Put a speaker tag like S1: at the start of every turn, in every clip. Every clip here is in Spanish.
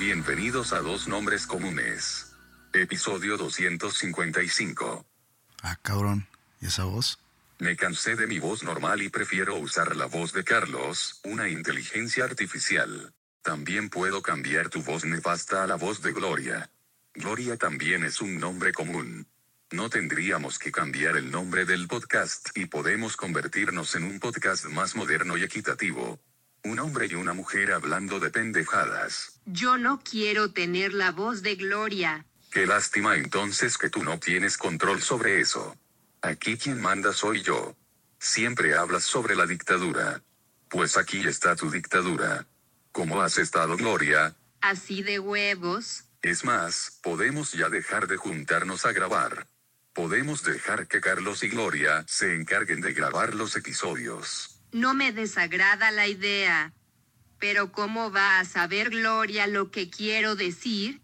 S1: Bienvenidos a Dos Nombres Comunes. Episodio 255.
S2: Ah, cabrón. ¿Y esa voz?
S1: Me cansé de mi voz normal y prefiero usar la voz de Carlos, una inteligencia artificial. También puedo cambiar tu voz nefasta a la voz de Gloria. Gloria también es un nombre común. No tendríamos que cambiar el nombre del podcast y podemos convertirnos en un podcast más moderno y equitativo. Un hombre y una mujer hablando de pendejadas.
S3: Yo no quiero tener la voz de Gloria.
S1: Qué lástima entonces que tú no tienes control sobre eso. Aquí quien manda soy yo. Siempre hablas sobre la dictadura. Pues aquí está tu dictadura. ¿Cómo has estado, Gloria?
S3: Así de huevos.
S1: Es más, podemos ya dejar de juntarnos a grabar. Podemos dejar que Carlos y Gloria se encarguen de grabar los episodios.
S3: No me desagrada la idea. Pero ¿cómo va a saber Gloria lo que quiero decir?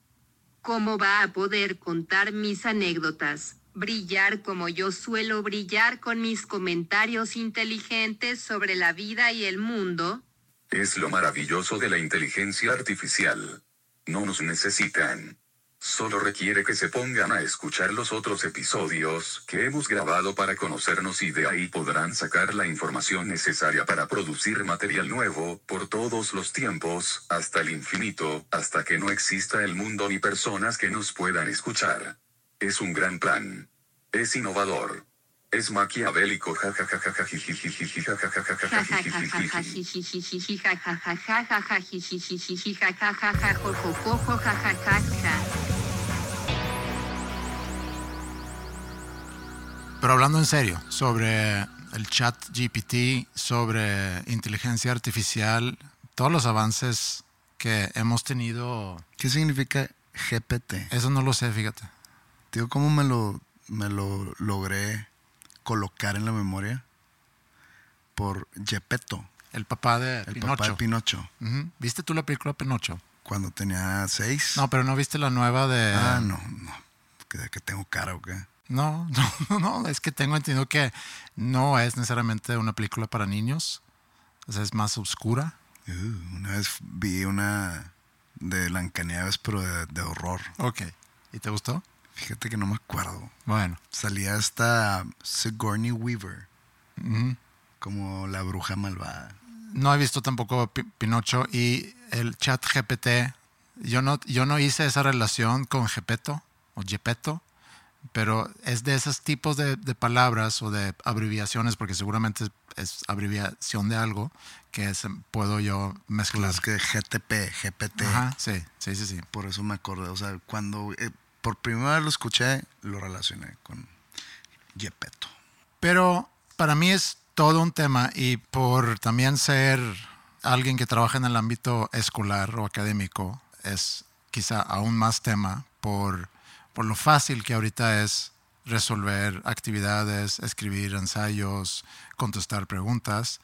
S3: ¿Cómo va a poder contar mis anécdotas? Brillar como yo suelo brillar con mis comentarios inteligentes sobre la vida y el mundo.
S1: Es lo maravilloso de la inteligencia artificial. No nos necesitan. Solo requiere que se pongan a escuchar los otros episodios que hemos grabado para conocernos y de ahí podrán sacar la información necesaria para producir material nuevo, por todos los tiempos, hasta el infinito, hasta que no exista el mundo ni personas que nos puedan escuchar. Es un gran plan. Es innovador. Es maquiavélico
S2: Pero hablando en serio, sobre el chat GPT, sobre inteligencia artificial, todos los avances que hemos tenido.
S4: ¿Qué significa GPT?
S2: Eso no lo sé, fíjate.
S4: Tío, ¿cómo me lo, me lo logré colocar en la memoria? Por Gepetto.
S2: El papá de
S4: El
S2: Pinocho.
S4: papá de Pinocho.
S2: Ujú. ¿Viste tú la película Pinocho?
S4: Cuando tenía seis.
S2: No, pero no viste la nueva de.
S4: Ah, no, no. ¿Que, que tengo cara o qué?
S2: No, no, no, es que tengo entendido que no es necesariamente una película para niños. O sea, es más oscura.
S4: Uh, una vez vi una de Blancanieves, pero de, de horror.
S2: Ok. ¿Y te gustó?
S4: Fíjate que no me acuerdo.
S2: Bueno.
S4: Salía esta Sigourney Weaver, como la bruja malvada.
S2: No he visto tampoco Pi- Pinocho y el chat GPT. Yo no, yo no hice esa relación con Gepetto o Gepetto, pero es de esos tipos de, de palabras o de abreviaciones, porque seguramente es, es abreviación de algo que se- puedo yo mezclar.
S4: Las que GTP, GPT.
S2: Ajá, sí, sí, sí, sí.
S4: Por eso me acordé. O sea, cuando eh, por primera vez lo escuché, lo relacioné con Gepetto.
S2: Pero para mí es todo un tema y por también ser alguien que trabaja en el ámbito escolar o académico, es quizá aún más tema por, por lo fácil que ahorita es resolver actividades, escribir ensayos, contestar preguntas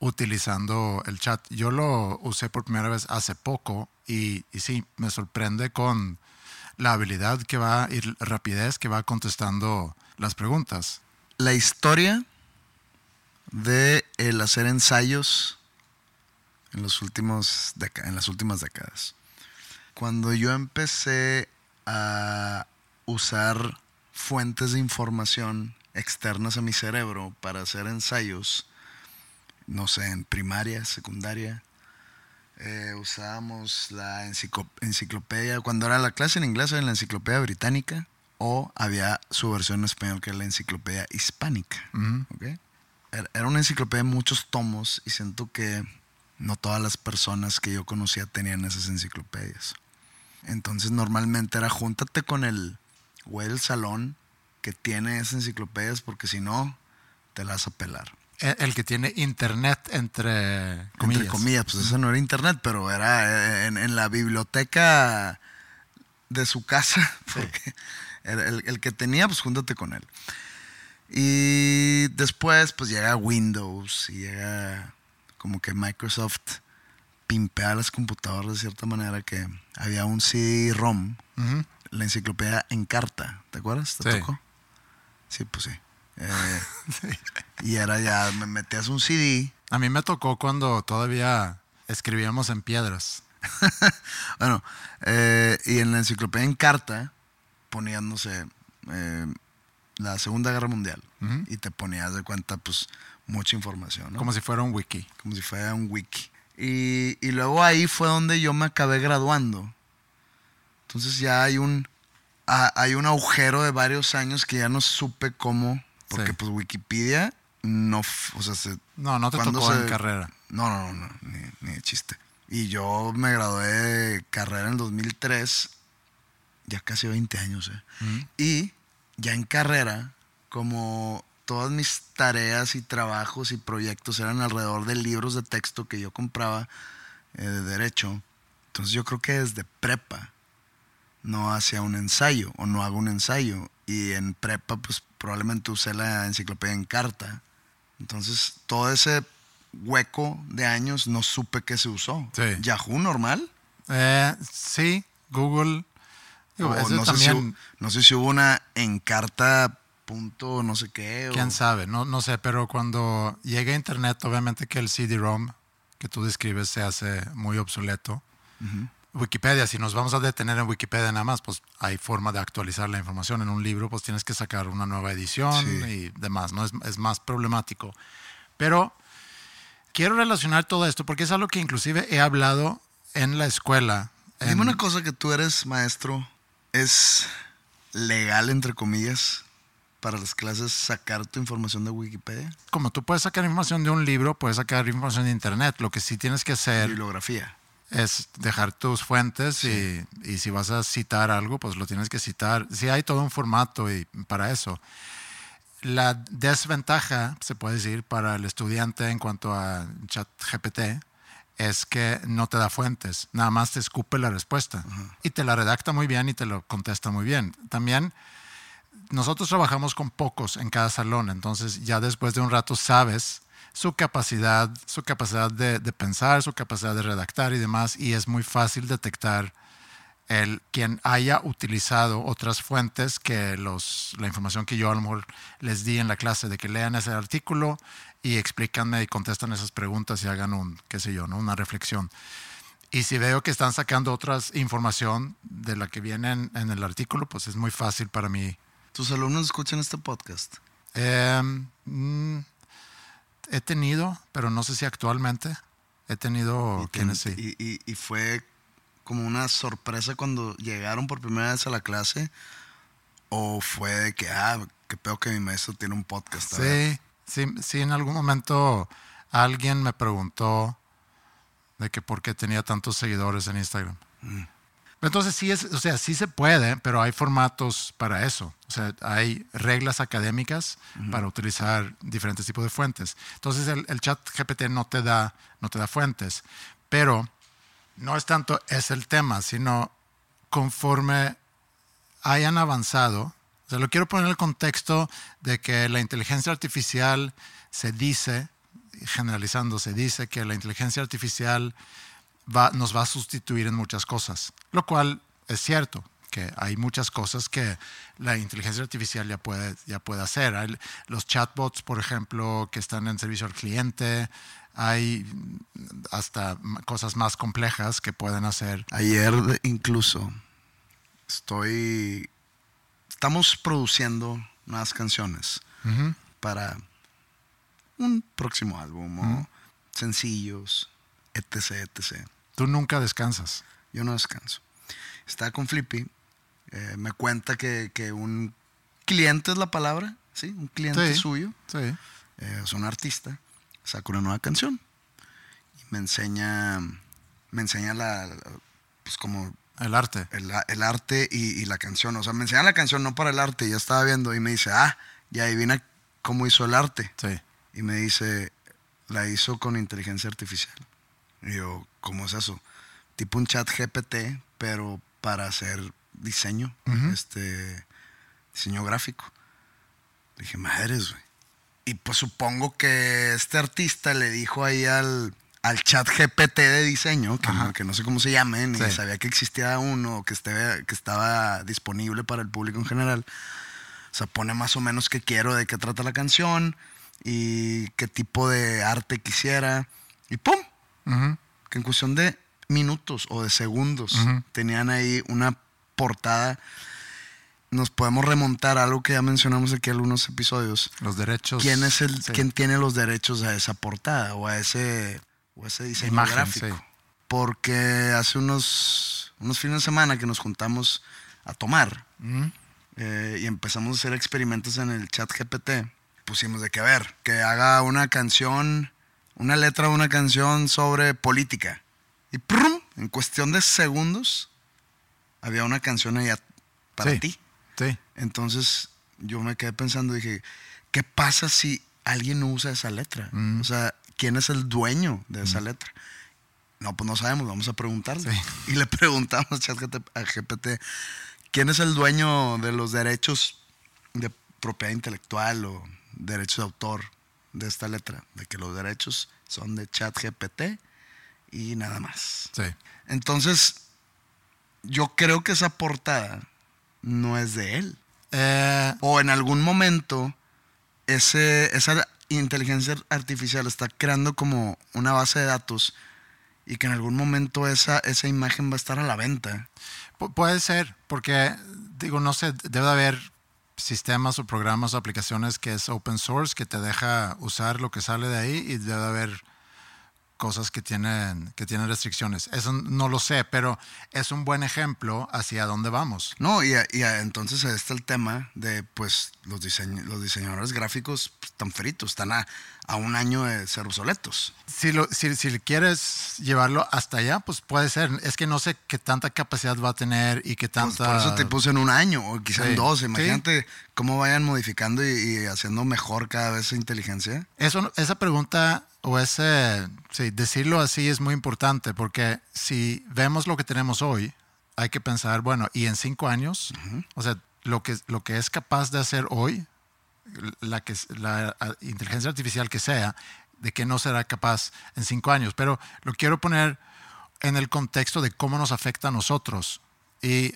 S2: utilizando el chat. Yo lo usé por primera vez hace poco y, y sí, me sorprende con la habilidad que va y la rapidez que va contestando las preguntas.
S4: La historia de el hacer ensayos en, los últimos en las últimas décadas. Cuando yo empecé a usar fuentes de información externas a mi cerebro para hacer ensayos, no sé, en primaria, secundaria, eh, usábamos la enciclo- enciclopedia, cuando era la clase en inglés era la enciclopedia británica o había su versión en español que era la enciclopedia hispánica. Era era una enciclopedia de muchos tomos y siento que no todas las personas que yo conocía tenían esas enciclopedias. Entonces normalmente era júntate con el güey del salón que tiene esas enciclopedias porque si no te las vas a pelar.
S2: El, el que tiene internet entre comillas.
S4: Entre comillas, pues eso no era internet, pero era eh, en, en la biblioteca de su casa. Porque el, el que tenía, pues júntate con él. Y después, pues llega Windows y llega como que Microsoft pimpea las computadoras de cierta manera que había un CD-ROM,
S2: Ujú.
S4: La enciclopedia en carta, ¿te acuerdas? ¿Te
S2: Sí.
S4: tocó? Sí, pues sí. Eh, Y era ya, me metías un CD
S2: A mí me tocó cuando todavía escribíamos en piedras.
S4: Bueno, eh, y en la enciclopedia en carta ponían, no sé, eh, la Segunda Guerra Mundial. Y te ponías de cuenta, pues, mucha información, ¿no?
S2: Como si fuera un wiki.
S4: Como si fuera un wiki. Y, y luego ahí fue donde yo me acabé graduando. Entonces ya hay un, hay un agujero de varios años que ya no supe cómo, porque
S2: Sí.
S4: pues Wikipedia no, o sea, se,
S2: No, no te
S4: ¿Cuándo
S2: tocó en carrera.
S4: no, no, no, no, ni, ni de chiste. Y yo me gradué de carrera en 2003, ya casi 20 años, ¿eh? Y ya en carrera, como todas mis tareas y trabajos y proyectos eran alrededor de libros de texto que yo compraba eh, de derecho, entonces yo creo que desde prepa no hacía un ensayo o no hago un ensayo. Y en prepa, pues probablemente usé la enciclopedia en carta. Entonces, todo ese hueco de años no supe que se usó.
S2: Sí.
S4: Yahoo normal.
S2: Eh, sí, Google. Digo,
S4: O
S2: ese
S4: no, sé si,
S2: también,
S4: hu- no sé si hubo una en carta punto no sé qué. o-
S2: quién sabe, no, no sé, pero cuando llega a Internet, obviamente que el CD-ROM que tú describes se hace muy obsoleto. Wikipedia, si nos vamos a detener en Wikipedia nada más, pues hay forma de actualizar la información en un libro, pues tienes que sacar una nueva edición
S4: Sí.
S2: y demás, ¿no? Es, es más problemático. Pero quiero relacionar todo esto porque es algo que inclusive he hablado en la escuela. en-
S4: Dime una cosa que tú eres maestro. ¿Es legal, entre comillas, para las clases sacar tu información de Wikipedia?
S2: como tú puedes sacar información de un libro, puedes sacar información de internet. Lo que sí tienes que hacer
S4: Bibliografía.
S2: Es dejar tus fuentes y, y si vas a citar algo, pues lo tienes que citar. Sí hay todo un formato y para eso. La desventaja, se puede decir, para el estudiante en cuanto a ChatGPT es que no te da fuentes, nada más te escupe la respuesta y te la redacta muy bien y te lo contesta muy bien. También nosotros trabajamos con pocos en cada salón, entonces ya después de un rato sabes su capacidad, su capacidad de, de pensar, su capacidad de redactar y demás, y es muy fácil detectar el quien haya utilizado otras fuentes que los, la información que yo a lo mejor les di en la clase, de que lean ese artículo y explícanme y contestan esas preguntas y hagan un, qué sé yo, ¿no? una reflexión. Y si veo que están sacando otras información de la que viene en, en el artículo, pues es muy fácil para mí
S4: ¿Tus alumnos escuchan este podcast?
S2: Eh, mm, he tenido, pero no sé si actualmente. He tenido
S4: Y
S2: quienes sí.
S4: y, fue como una sorpresa cuando llegaron por primera vez a la clase. ¿O fue de que, ah, qué peor que mi maestro tiene un podcast? a ver"?
S2: Sí, sí, sí, en algún momento alguien me preguntó de que por qué tenía tantos seguidores en Instagram. Entonces sí es, o sea, sí se puede, pero hay formatos para eso. O sea, hay reglas académicas para utilizar diferentes tipos de fuentes. Entonces el, el, chat GPT no te da, no te da fuentes, pero no es tanto es el tema, sino conforme hayan avanzado. O sea, lo quiero poner en el contexto de que la inteligencia artificial se dice, generalizando, se dice que la inteligencia artificial nos va a sustituir en muchas cosas, lo cual es cierto que hay muchas cosas que la inteligencia artificial ya puede, ya puede hacer. Hay los chatbots, por ejemplo, que están en servicio al cliente, hay hasta cosas más complejas que pueden hacer.
S4: Ayer incluso estoy, estamos produciendo nuevas canciones para un próximo álbum, sencillos, etc, etc.
S2: Tú nunca descansas.
S4: Yo no descanso. Estaba con Flippy, eh, me cuenta que, un cliente es la palabra, ¿sí? Un cliente suyo,
S2: sí.
S4: Eh, es un artista, saca una nueva canción y me enseña, me enseña la, pues como...
S2: El arte.
S4: El, arte y, la canción. O sea, me enseña la canción no para el arte, ya estaba viendo y me dice, ah, ya adivina cómo hizo el arte.
S2: Sí.
S4: Y me dice, la hizo con inteligencia artificial. Y yo, ¿cómo es eso? Tipo un chat GPT, pero para hacer diseño, este, diseño gráfico. Le dije, madres, güey. Y pues supongo que este artista le dijo ahí al, al chat GPT de diseño, que no, que no, sé cómo se llame, ni sabía que existía uno, que, esté, que estaba disponible para el público en general. O sea, pone más o menos qué quiero, de qué trata la canción y qué tipo de arte quisiera. Y ¡pum! Que en cuestión de minutos o de segundos tenían ahí una portada. Nos podemos remontar a algo que ya mencionamos aquí en algunos episodios.
S2: Los derechos.
S4: ¿Quién es el, quién tiene los derechos a esa portada o a ese, o ese diseño gráfico? Porque hace unos, unos fines de semana que nos juntamos a tomar eh, y empezamos a hacer experimentos en el chat GPT, pusimos de que a ver, que haga una canción una letra de una canción sobre política. Y ¡prum! en cuestión de segundos había una canción allá para ti.
S2: Sí.
S4: Entonces yo me quedé pensando, dije, ¿qué pasa si alguien usa esa letra? Mm. O sea, ¿quién es el dueño de esa mm. letra? No, pues no sabemos, vamos a preguntarle. Y le preguntamos a GPT, ¿quién es el dueño de los derechos de propiedad intelectual o derechos de autor de esta letra, de que los derechos son de ChatGPT y nada más.
S2: Sí.
S4: Entonces, yo creo que esa portada no es de él.
S2: Eh,
S4: o en algún momento, ese, esa inteligencia artificial está creando como una base de datos y que en algún momento esa, esa imagen va a estar a la venta.
S2: puede ser, porque digo, no sé, debe haber sistemas o programas o aplicaciones que es open source, que te deja usar lo que sale de ahí y debe haber cosas que tienen, que tienen restricciones. Eso no lo sé, pero es un buen ejemplo hacia dónde vamos.
S4: No, y, y entonces está el tema de, pues, los, los diseñadores gráficos pues, están fritos, están a, a, un año de ser obsoletos.
S2: Si, lo, si, si, quieres llevarlo hasta allá, pues puede ser. Es que no sé qué tanta capacidad va a tener y qué pues, tanta...
S4: por eso te puse en un año o quizá en dos. Imagínate cómo vayan modificando y, haciendo mejor cada vez su inteligencia.
S2: Eso, esa pregunta o ese, sí, decirlo así es muy importante porque si vemos lo que tenemos hoy, hay que pensar, bueno, y en cinco años, o sea, lo que, lo que es capaz de hacer hoy, la, que, la inteligencia artificial que sea, de que no será capaz en cinco años. Pero lo quiero poner en el contexto de cómo nos afecta a nosotros. Y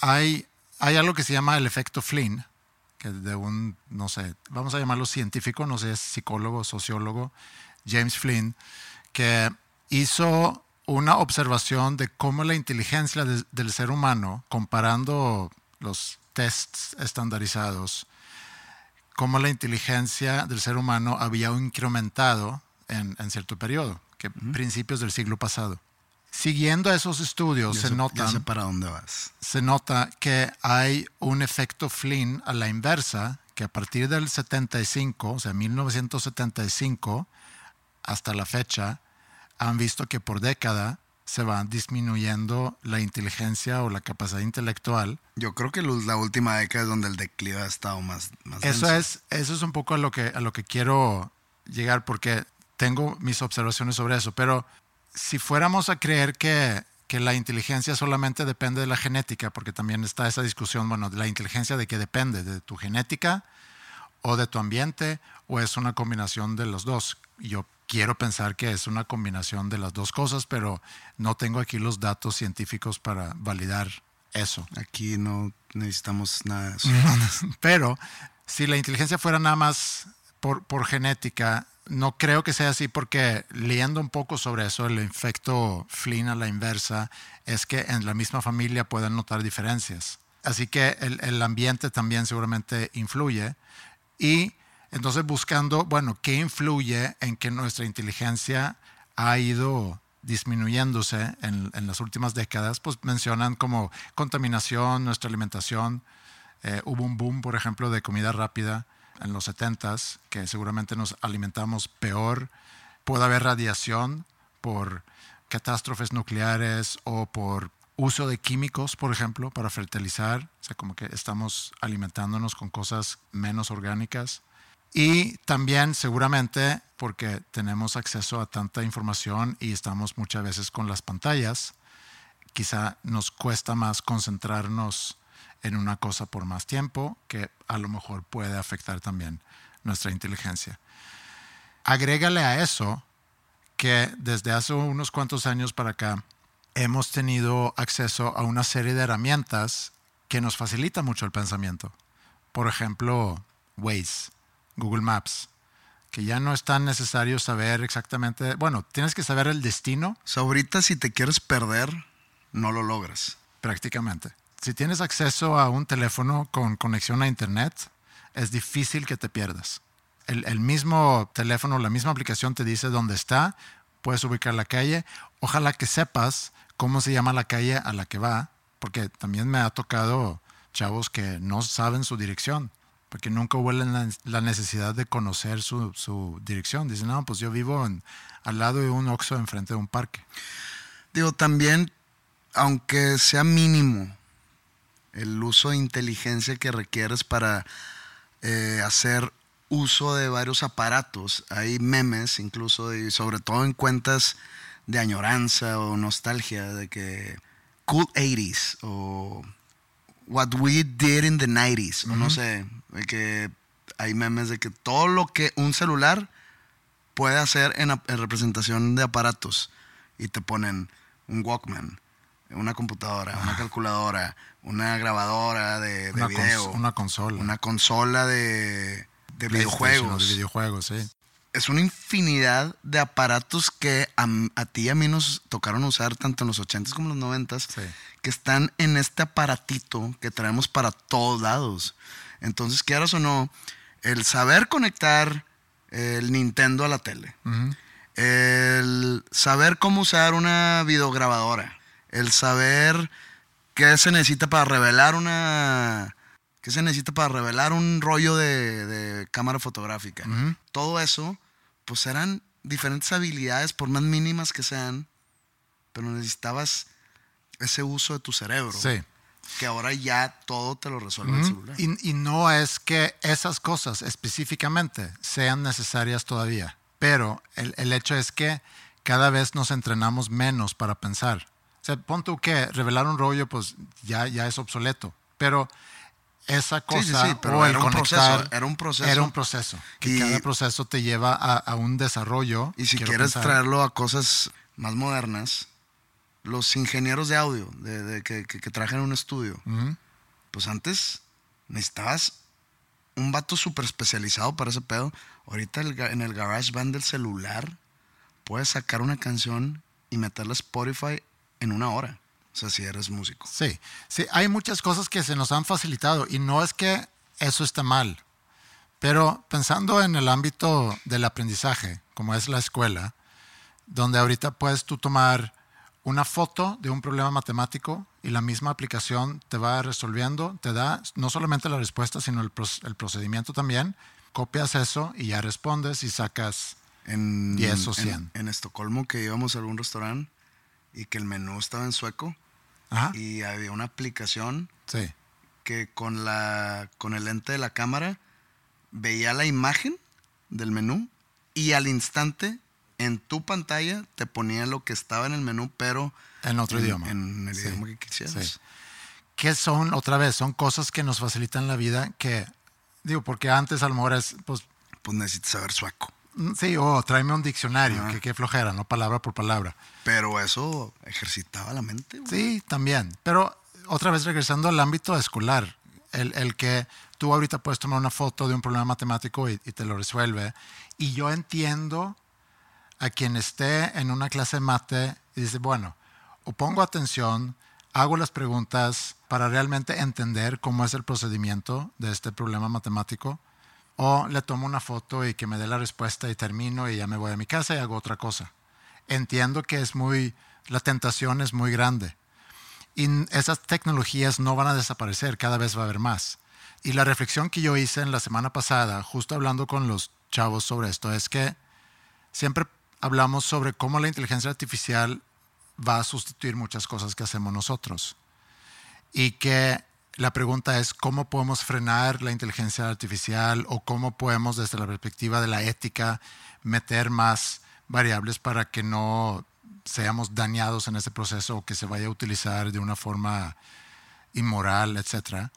S2: hay, hay algo que se llama el efecto Flynn, que de un, no sé, vamos a llamarlo científico, no sé, psicólogo, sociólogo, James Flynn, que hizo una observación de cómo la inteligencia del ser humano, comparando los tests estandarizados, cómo la inteligencia del ser humano había incrementado en, cierto periodo, que principios del siglo pasado. Siguiendo esos estudios se, nota
S4: para dónde vas.
S2: Se nota que hay un efecto Flynn a la inversa, que a partir del 75, o sea, 1975, hasta la fecha han visto que por década se va disminuyendo la inteligencia o la capacidad intelectual.
S4: Yo creo que la última década es donde el declive ha estado más, más
S2: Eso
S4: denso.
S2: es, eso es un poco a lo, que, a lo que quiero llegar porque tengo mis observaciones sobre eso. Pero si fuéramos a creer que, que la inteligencia solamente depende de la genética, porque también está esa discusión, bueno, de la inteligencia de qué depende, de tu genética o de tu ambiente, o es una combinación de los dos. Yo quiero pensar que es una combinación de las dos cosas, pero no tengo aquí los datos científicos para validar eso.
S4: Aquí no necesitamos nada de eso.
S2: Pero si la inteligencia fuera nada más por, por genética, no creo que sea así porque leyendo un poco sobre eso, el efecto Flynn a la inversa es que en la misma familia pueden notar diferencias. Así que el, el ambiente también seguramente influye. Y entonces buscando, bueno, ¿qué influye en que nuestra inteligencia ha ido disminuyéndose en, en las últimas décadas? Pues mencionan como contaminación, nuestra alimentación. Eh, hubo un boom, por ejemplo, de comida rápida en los 70s, que seguramente nos alimentamos peor. Puede haber radiación por catástrofes nucleares o por uso de químicos, por ejemplo, para fertilizar. O sea, como que estamos alimentándonos con cosas menos orgánicas. Y también seguramente porque tenemos acceso a tanta información y estamos muchas veces con las pantallas, quizá nos cuesta más concentrarnos en una cosa por más tiempo que a lo mejor puede afectar también nuestra inteligencia. Agrégale a eso que desde hace unos cuantos años para acá hemos tenido acceso a una serie de herramientas que nos facilita mucho el pensamiento. Por ejemplo, Waze, Google Maps, que ya no es tan necesario saber exactamente, bueno, tienes que saber el destino
S4: O sea, ahorita si te quieres perder, no lo logras.
S2: prácticamente. Si tienes acceso a un teléfono con conexión a Internet, es difícil que te pierdas. El, el mismo teléfono, la misma aplicación te dice dónde está, puedes ubicar la calle. Ojalá que sepas cómo se llama la calle a la que va, porque también me ha tocado chavos que no saben su dirección, porque nunca hubo la, necesidad de conocer su, su dirección. Dicen, no, pues yo vivo al lado de un Oxxo enfrente de un parque.
S4: Digo, también, aunque sea mínimo el uso de inteligencia que requieres para eh, hacer uso de varios aparatos, hay memes incluso, y sobre todo en cuentas de añoranza o nostalgia, de que cool 80s o what we did in the 90s, o no sé, de que hay memes de que todo lo que un celular puede hacer en, representación de aparatos y te ponen un Walkman, una computadora, una calculadora, una grabadora de, de
S2: Una, cons-
S4: video,
S2: una consola.
S4: una consola de, videojuegos.
S2: De videojuegos, sí.
S4: Es una infinidad de aparatos que a, a ti y a mí nos tocaron usar tanto en los 80s como en los 90s,
S2: Sí.
S4: Que están en este aparatito que traemos para todos lados. Entonces, quieras o no, el saber conectar el Nintendo a la tele, el saber cómo usar una videograbadora, el saber qué se necesita para revelar una... ¿Qué se necesita para revelar un rollo de, de cámara fotográfica? Todo eso, pues eran diferentes habilidades, por más mínimas que sean, pero necesitabas ese uso de tu cerebro.
S2: Sí.
S4: Que ahora ya todo te lo resuelve el
S2: Ujú.
S4: celular.
S2: Y, y no es que esas cosas específicamente sean necesarias todavía, pero el, el hecho es que cada vez nos entrenamos menos para pensar. O sea, pon tú que revelar un rollo, pues ya, ya es obsoleto, pero esa cosa
S4: Sí, sí, sí, pero
S2: o el
S4: era un
S2: conectar
S4: proceso, era un proceso.
S2: era un proceso, que
S4: Y-
S2: cada proceso te lleva a, a un desarrollo.
S4: Y si quieres
S2: pensar.
S4: traerlo a cosas más modernas, los ingenieros de audio de, de que, que, que trabajan en un estudio, pues antes necesitabas un vato súper especializado para ese pedo. Ahorita el en el garage band del celular puedes sacar una canción y meterla a Spotify en una hora. O sea, si eres músico.
S2: Sí, sí, hay muchas cosas que se nos han facilitado y no es que eso esté mal, pero pensando en el ámbito del aprendizaje, como es la escuela, donde ahorita puedes tú tomar una foto de un problema matemático y la misma aplicación te va resolviendo, te da no solamente la respuesta, sino el, proc- el procedimiento también, copias eso y ya respondes y sacas
S4: En,
S2: 10 o
S4: en-
S2: 100.
S4: En, Estocolmo, que íbamos a algún restaurante, y que el menú estaba en sueco
S2: Ajá.
S4: y había una aplicación
S2: Sí.
S4: que con, la, con el lente de la cámara veía la imagen del menú y al instante en tu pantalla te ponía lo que estaba en el menú, pero
S2: En otro idioma.
S4: En el
S2: Sí,
S4: idioma que quisieras.
S2: sí. que son, otra vez, son cosas que nos facilitan la vida que, digo, porque antes a lo mejor es, pues,
S4: Pues necesitas saber sueco.
S2: mm, sí, o tráeme un diccionario, que qué flojera, no palabra por palabra.
S4: Pero eso ejercitaba la mente. güey.
S2: Sí, también. Pero otra vez regresando al ámbito escolar, el, el que tú ahorita puedes tomar una foto de un problema matemático y, y te lo resuelve. Y yo entiendo a quien esté en una clase de mate y dice, bueno, o pongo atención, hago las preguntas para realmente entender cómo es el procedimiento de este problema matemático, o le tomo una foto y que me dé la respuesta y termino y ya me voy a mi casa y hago otra cosa. Entiendo que es muy, la tentación es muy grande. Y esas tecnologías no van a desaparecer, cada vez va a haber más. Y la reflexión que yo hice en la semana pasada, justo hablando con los chavos sobre esto, es que siempre hablamos sobre cómo la inteligencia artificial va a sustituir muchas cosas que hacemos nosotros. Y que la pregunta es cómo podemos frenar la inteligencia artificial o cómo podemos desde la perspectiva de la ética meter más variables para que no seamos dañados en ese proceso o que se vaya a utilizar de una forma inmoral, etcétera.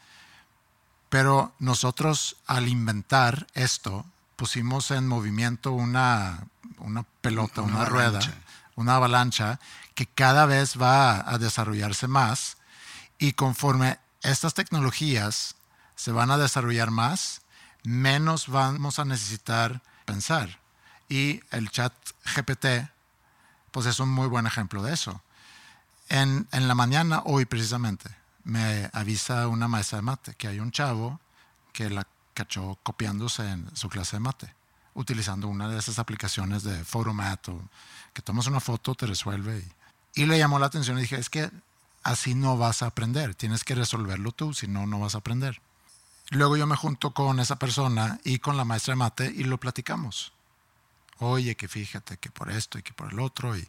S2: Pero nosotros al inventar esto pusimos en movimiento una, una pelota,
S4: Una
S2: una, rueda, una avalancha que cada vez va a desarrollarse más y conforme estas tecnologías se van a desarrollar más, menos vamos a necesitar pensar. Y el chat GPT, pues es un muy buen ejemplo de eso. En, en la mañana, hoy precisamente, me avisa una maestra de mate que hay un chavo que la cachó copiándose en su clase de mate, utilizando una de esas aplicaciones de Photomat o que tomas una foto, te resuelve. Y, y le llamó la atención y dije, es que así no vas a aprender, tienes que resolverlo tú, si no, no vas a aprender. Luego yo me junto con esa persona y con la maestra de mate y lo platicamos. Oye, que fíjate que por esto y que por el otro. Y,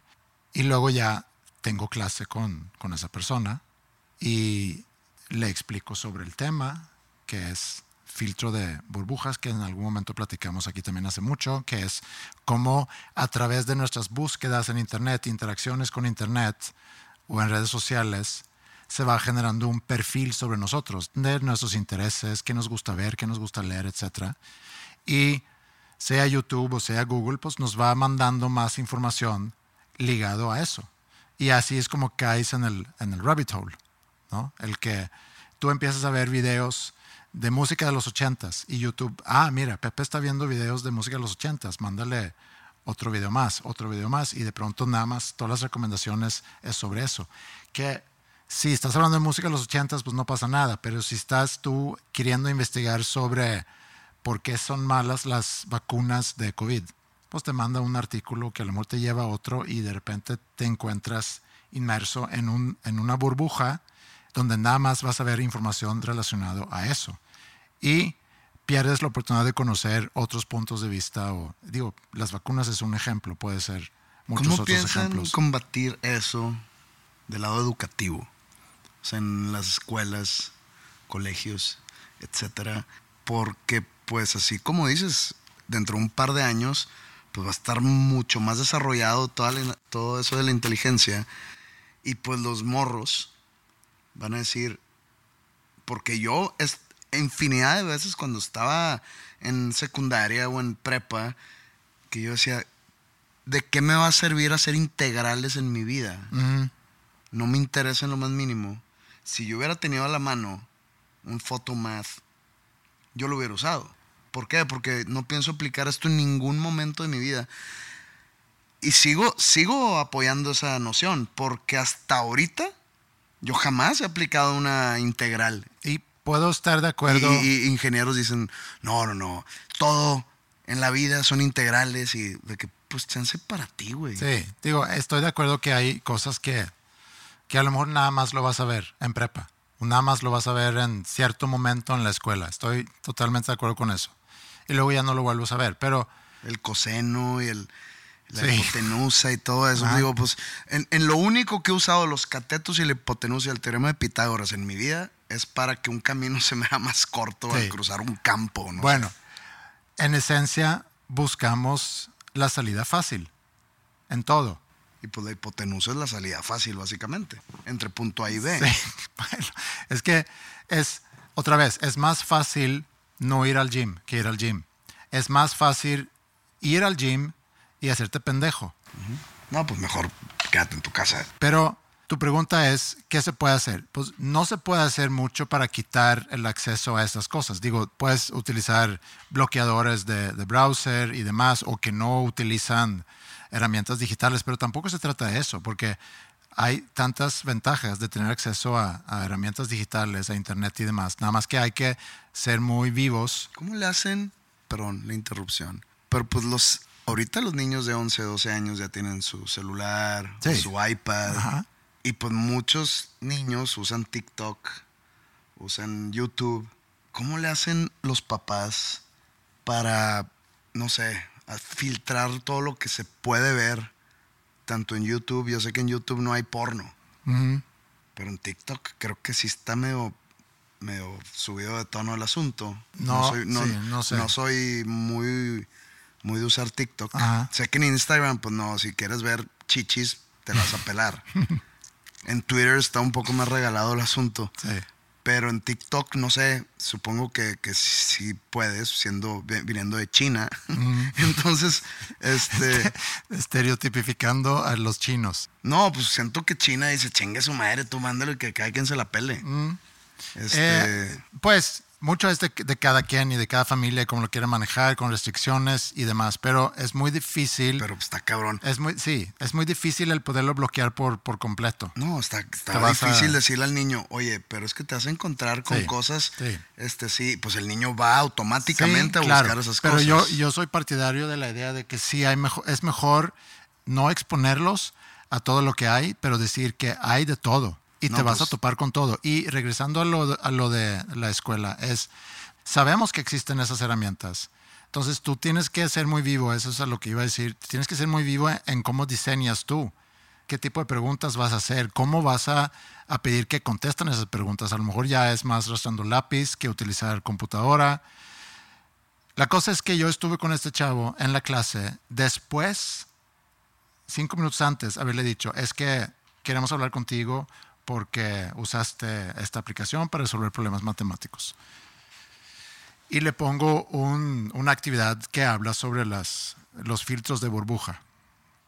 S2: y luego ya tengo clase con, con esa persona y le explico sobre el tema, que es filtro de burbujas, que en algún momento platicamos aquí también hace mucho, que es cómo a través de nuestras búsquedas en Internet, interacciones con Internet o en redes sociales, se va generando un perfil sobre nosotros, de nuestros intereses, qué nos gusta ver, qué nos gusta leer, etc. Y sea YouTube o sea Google, pues nos va mandando más información ligado a eso. Y así es como caes en el, en el rabbit hole, ¿no? El que tú empiezas a ver videos de música de los ochentas y YouTube, ah, mira, Pepe está viendo videos de música de los ochentas, mándale otro video más, otro video más, y de pronto nada más todas las recomendaciones es sobre eso. Que si estás hablando de música de los ochentas, pues no pasa nada, pero si estás tú queriendo investigar sobre por qué son malas las vacunas de COVID, pues te manda un artículo que a lo mejor te lleva a otro y de repente te encuentras inmerso en, un, en una burbuja donde nada más vas a ver información relacionada a eso. Y pierdes la oportunidad de conocer otros puntos de vista. O, digo, las vacunas es un ejemplo, puede ser muchos
S4: ¿Cómo
S2: otros
S4: piensan
S2: ejemplos.
S4: combatir eso del lado educativo? O sea, en las escuelas, colegios, etcétera. Porque, pues, así como dices, dentro de un par de años, pues va a estar mucho más desarrollado toda la- todo eso de la inteligencia. Y pues los morros van a decir, porque yo es, infinidad de veces cuando estaba en secundaria o en prepa, que yo decía, ¿de qué me va a servir hacer integrales en mi vida? No me interesa en lo más mínimo. Si yo hubiera tenido a la mano un photomath, yo lo hubiera usado. ¿Por qué? Porque no pienso aplicar esto en ningún momento de mi vida. Y sigo, sigo apoyando esa noción, porque hasta ahorita yo jamás he aplicado una integral.
S2: Y puedo estar de acuerdo.
S4: Y, y ingenieros dicen, no, no, no, todo en la vida son integrales y de que, pues, chance para ti, güey.
S2: Sí, digo, estoy de acuerdo que hay cosas que, que a lo mejor nada más lo vas a ver en prepa. Nada más lo vas a ver en cierto momento en la escuela. Estoy totalmente de acuerdo con eso. Y luego ya no lo vuelves a ver. Pero
S4: El coseno y el, la
S2: Sí.
S4: hipotenusa y todo eso. Digo, pues, en, en lo único que he usado los catetos y la hipotenusa y el teorema de Pitágoras en mi vida es para que un camino se me haga más corto
S2: Sí.
S4: al cruzar un campo. ¿no?
S2: Bueno, en esencia buscamos la salida fácil en todo.
S4: Y pues la hipotenusa es la salida fácil, básicamente, entre punto A y B.
S2: Sí, bueno, es que es, otra vez, es más fácil no ir al gym que ir al gym. Es más fácil ir al gym y hacerte pendejo.
S4: No, pues mejor quédate en tu casa.
S2: Pero tu pregunta es, ¿qué se puede hacer? Pues no se puede hacer mucho para quitar el acceso a esas cosas. Digo, puedes utilizar bloqueadores de, de browser y demás, o que no utilizan herramientas digitales, pero tampoco se trata de eso, porque hay tantas ventajas de tener acceso a, a herramientas digitales, a internet y demás. Nada más que hay que ser muy vivos.
S4: ¿Cómo le hacen? Perdón, la interrupción. Pero pues los, ahorita los niños de 11, 12 años ya tienen su celular, o su iPad.
S2: Ajá.
S4: Y pues muchos niños usan TikTok, usan YouTube. ¿Cómo le hacen los papás para, no sé, filtrar todo lo que se puede ver, tanto en YouTube? Yo sé que en YouTube no hay porno, pero en TikTok creo que sí está medio, medio subido de tono el asunto.
S2: No,
S4: soy, no,
S2: sí, no sé.
S4: soy muy, muy de usar TikTok.
S2: Ajá.
S4: Sé que en Instagram, pues no, si quieres ver chichis, te las vas a pelar. en Twitter está un poco más regalado el asunto.
S2: Sí.
S4: Pero en TikTok, no sé, supongo que, que sí puedes, siendo, vi- viniendo de China. Entonces, este,
S2: Estereotipificando a los chinos.
S4: no, pues siento que China dice, chingue su madre, tú mándale que cada quien se la pele. Este,
S2: Eh, pues mucho es de, de cada quien y de cada familia, cómo lo quiere manejar, con restricciones y demás, pero es muy difícil.
S4: pero está cabrón.
S2: es muy, sí, es muy difícil el poderlo bloquear por, por completo.
S4: No, está, está
S2: a-
S4: difícil decirle al niño, oye, pero es que te vas a encontrar con
S2: Sí,
S4: cosas,
S2: sí.
S4: este sí, pues el niño va automáticamente
S2: Sí,
S4: a
S2: claro,
S4: buscar esas
S2: pero
S4: cosas.
S2: yo, yo soy partidario de la idea de que sí hay mejor, es mejor no exponerlos a todo lo que hay, pero decir que hay de todo y
S4: No,
S2: te vas
S4: pues-
S2: a topar con todo. Y regresando a lo, a lo de la escuela, es, sabemos que existen esas herramientas. Entonces tú tienes que ser muy vivo, eso es a lo que iba a decir, tienes que ser muy vivo en cómo diseñas tú, qué tipo de preguntas vas a hacer, cómo vas a, a pedir que contesten esas preguntas. A lo mejor ya es más arrastrando lápiz que utilizar computadora. La cosa es que yo estuve con este chavo en la clase después, cinco minutos antes, haberle dicho, es que queremos hablar contigo porque usaste esta aplicación para resolver problemas matemáticos. Y le pongo un- una actividad que habla sobre las, los filtros de burbuja.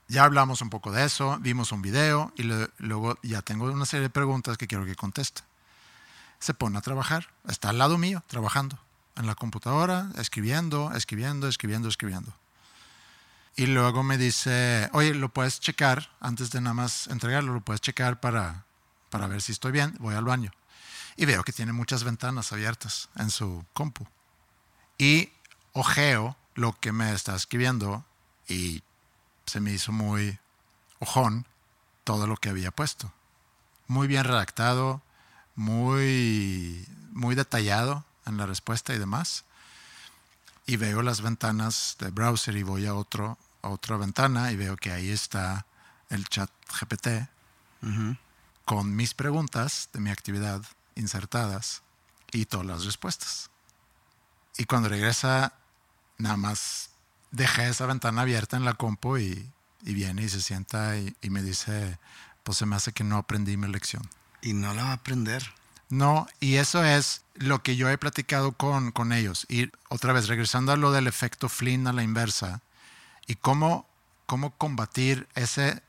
S2: Ya hablamos un poco de eso, vimos un video y le- luego ya tengo una serie de preguntas que quiero que conteste. Se pone a trabajar, está al lado mío, trabajando en la computadora, escribiendo, escribiendo, escribiendo, escribiendo. Y luego me dice, oye, lo puedes checar antes de nada más entregarlo, lo puedes checar para, para ver si estoy bien. Voy al baño. Y veo que tiene muchas ventanas abiertas en su compu. Y ojeo lo que me está escribiendo y se me hizo muy ojón todo lo que había puesto. Muy bien redactado, muy, muy detallado en la respuesta y demás. Y veo las ventanas de browser y voy a, otro, a otra ventana y veo que ahí está el chat GPT con mis preguntas de mi actividad insertadas y todas las respuestas. Y cuando regresa, nada más dejé esa ventana abierta en la compu y, y viene y se sienta y, y me dice, pues se me hace que no aprendí mi lección.
S4: Y no la va a aprender.
S2: No, y eso es lo que yo he platicado con, con ellos. Y otra vez, regresando a lo del efecto Flynn a la inversa, y cómo, cómo combatir ese,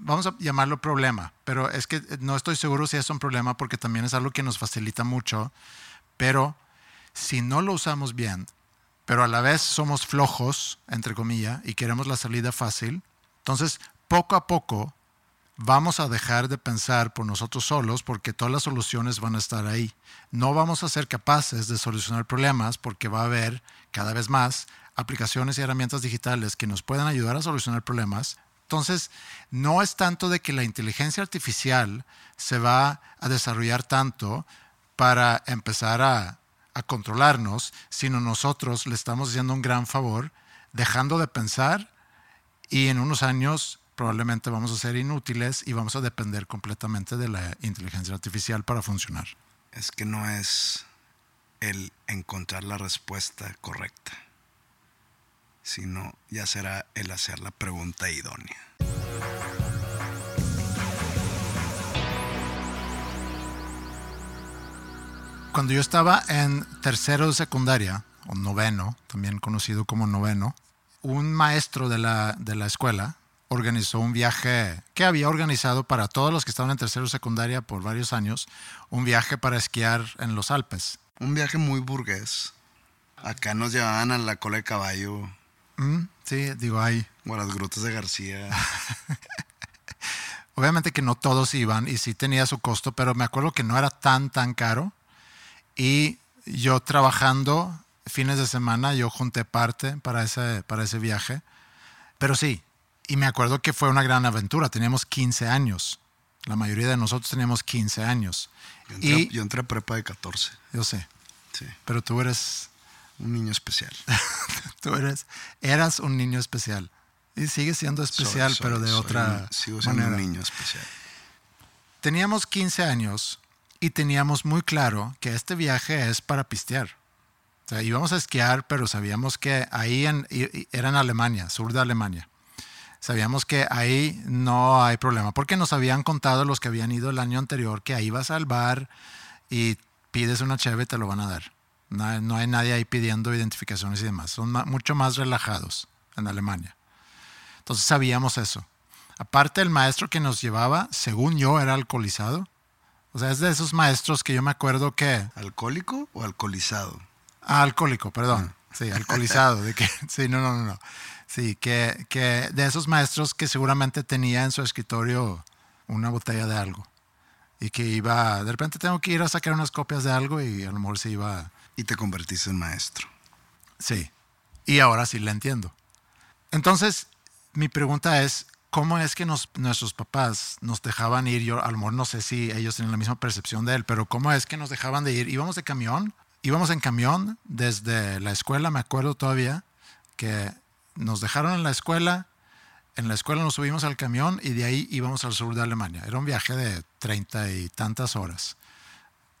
S2: vamos a llamarlo problema, pero es que no estoy seguro si es un problema porque también es algo que nos facilita mucho, pero si no lo usamos bien, pero a la vez somos flojos, entre comillas, y queremos la salida fácil, entonces poco a poco vamos a dejar de pensar por nosotros solos porque todas las soluciones van a estar ahí. No vamos a ser capaces de solucionar problemas porque va a haber cada vez más aplicaciones y herramientas digitales que nos puedan ayudar a solucionar problemas. Entonces, no es tanto de que la inteligencia artificial se va a desarrollar tanto para empezar a, controlarnos, sino nosotros le estamos haciendo un gran favor dejando de pensar y en unos años probablemente vamos a ser inútiles y vamos a depender completamente de la inteligencia artificial para funcionar.
S4: Es que no es el encontrar la respuesta correcta, sino ya será el hacer la pregunta idónea.
S2: Cuando yo estaba en tercero de secundaria, o noveno, también conocido como noveno, un maestro de la, de la escuela organizó un viaje que había organizado para todos los que estaban en tercero de secundaria por varios años, un viaje para esquiar en los Alpes.
S4: Un viaje muy burgués. Acá nos llevaban a la cola de caballo
S2: Mm, sí, digo, ahí.
S4: o las grutas de García.
S2: Obviamente que no todos iban y sí tenía su costo, pero me acuerdo que no era tan, tan caro. Y yo trabajando fines de semana, yo junté parte para ese, para ese viaje. Pero sí, y me acuerdo que fue una gran aventura. Teníamos 15 años. La mayoría de nosotros teníamos 15 años.
S4: Yo entré,
S2: Y
S4: yo entré a prepa de 14.
S2: yo sé,
S4: Sí,
S2: pero tú eres,
S4: un niño especial.
S2: tú eres, eras un niño especial. Y sigues siendo especial,
S4: Soy-
S2: pero de otra
S4: un- Sigo siendo
S2: manera.
S4: un niño especial.
S2: Teníamos 15 años y teníamos muy claro que este viaje es para pistear. O sea, íbamos a esquiar, pero sabíamos que ahí en, era en Alemania, sur de Alemania. Sabíamos que ahí no hay problema, porque nos habían contado los que habían ido el año anterior que ahí vas al bar y pides una cheve y te lo van a dar. No, hay- no hay nadie ahí pidiendo identificaciones y demás. Son mucho más relajados en Alemania. Entonces sabíamos eso. Aparte, el maestro que nos llevaba, según yo, era alcoholizado. O sea, es de esos maestros que yo me acuerdo que...
S4: ¿Alcohólico o alcoholizado?
S2: Ah, alcohólico, perdón. Sí, alcoholizado. De que, sí, no, no, no. Sí, que, que de esos maestros que seguramente tenía en su escritorio una botella de algo. Y que iba, de repente tengo que ir a sacar unas copias de algo y a lo mejor se iba...
S4: Y te convertiste en maestro.
S2: Sí. Y ahora sí la entiendo. Entonces, mi pregunta es, ¿cómo es que nos- nuestros papás nos dejaban ir? Yo a lo mejor no sé si ellos tienen la misma percepción de él, pero ¿cómo es que nos dejaban de ir? Íbamos de camión, íbamos en camión desde la escuela, me acuerdo todavía, que nos dejaron en la escuela, en la escuela nos subimos al camión y de ahí íbamos al sur de Alemania. Era un viaje de treinta y tantas horas.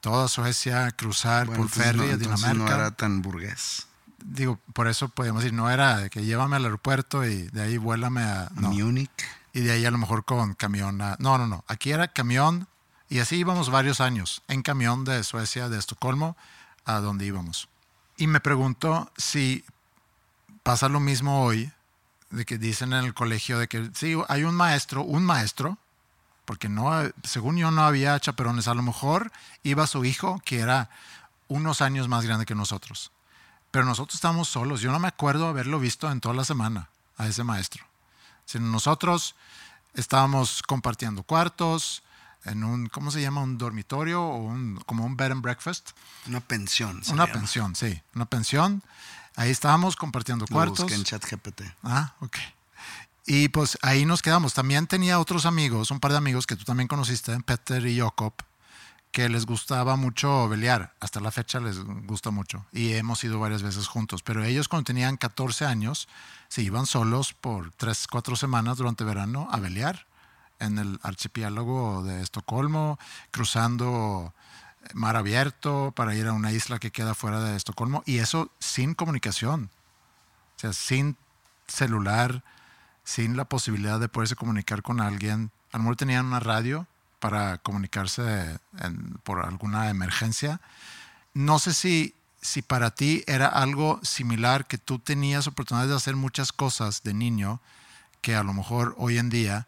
S2: Toda Suecia, cruzar
S4: Bueno,
S2: por ferry
S4: no,
S2: a Dinamarca
S4: no era tan burgués.
S2: digo, por eso podemos decir, no era de que llévame al aeropuerto y de ahí vuélame a...
S4: A
S2: No.
S4: Múnich.
S2: Y de ahí a lo mejor con camión a... No, no, no. Aquí era camión y así íbamos varios años en camión de Suecia, de Estocolmo, a donde íbamos. Y me pregunto si pasa lo mismo hoy, de que dicen en el colegio de que sí, hay un maestro, un maestro, porque no, según yo no había chaperones, a lo mejor iba su hijo, que era unos años más grande que nosotros. Pero nosotros estábamos solos. Yo no me acuerdo haberlo visto en toda la semana a ese maestro. Sino nosotros estábamos compartiendo cuartos en un, ¿cómo se llama? Un dormitorio o un, como un bed and breakfast.
S4: Una pensión. se
S2: una
S4: llama.
S2: pensión, sí, una pensión. Ahí estábamos compartiendo
S4: Lo
S2: cuartos.
S4: busqué en ChatGPT.
S2: Ah, ok. Y pues ahí nos quedamos. También tenía otros amigos, un par de amigos que tú también conociste, Peter y Jacob, que les gustaba mucho velear. Hasta la fecha les gusta mucho. Y hemos ido varias veces juntos. Pero ellos cuando tenían 14 años, se iban solos por 3, 4 semanas durante verano a velear en el archipiélago de Estocolmo, cruzando mar abierto para ir a una isla que queda fuera de Estocolmo. Y eso sin comunicación. O sea, sin celular, sin la posibilidad de poderse comunicar con alguien. A lo mejor tenían una radio para comunicarse en- por alguna emergencia. No sé si, si para ti era algo similar, que tú tenías oportunidad de hacer muchas cosas de niño que a lo mejor hoy en día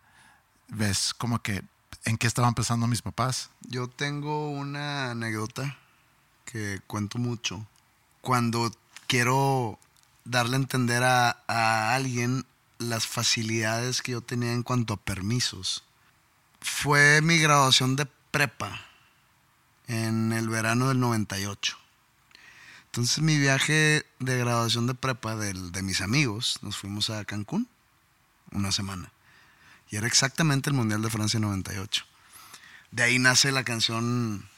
S2: ves como que en qué estaban pensando mis papás.
S4: Yo tengo una anécdota que cuento mucho. Cuando quiero darle a entender a, a alguien las facilidades que yo tenía en cuanto a permisos. Fue mi graduación de prepa en el verano del 98. Entonces mi viaje de graduación de prepa del- de mis amigos, nos fuimos a Cancún una semana. Y era exactamente el Mundial de Francia 98. De ahí nace la canción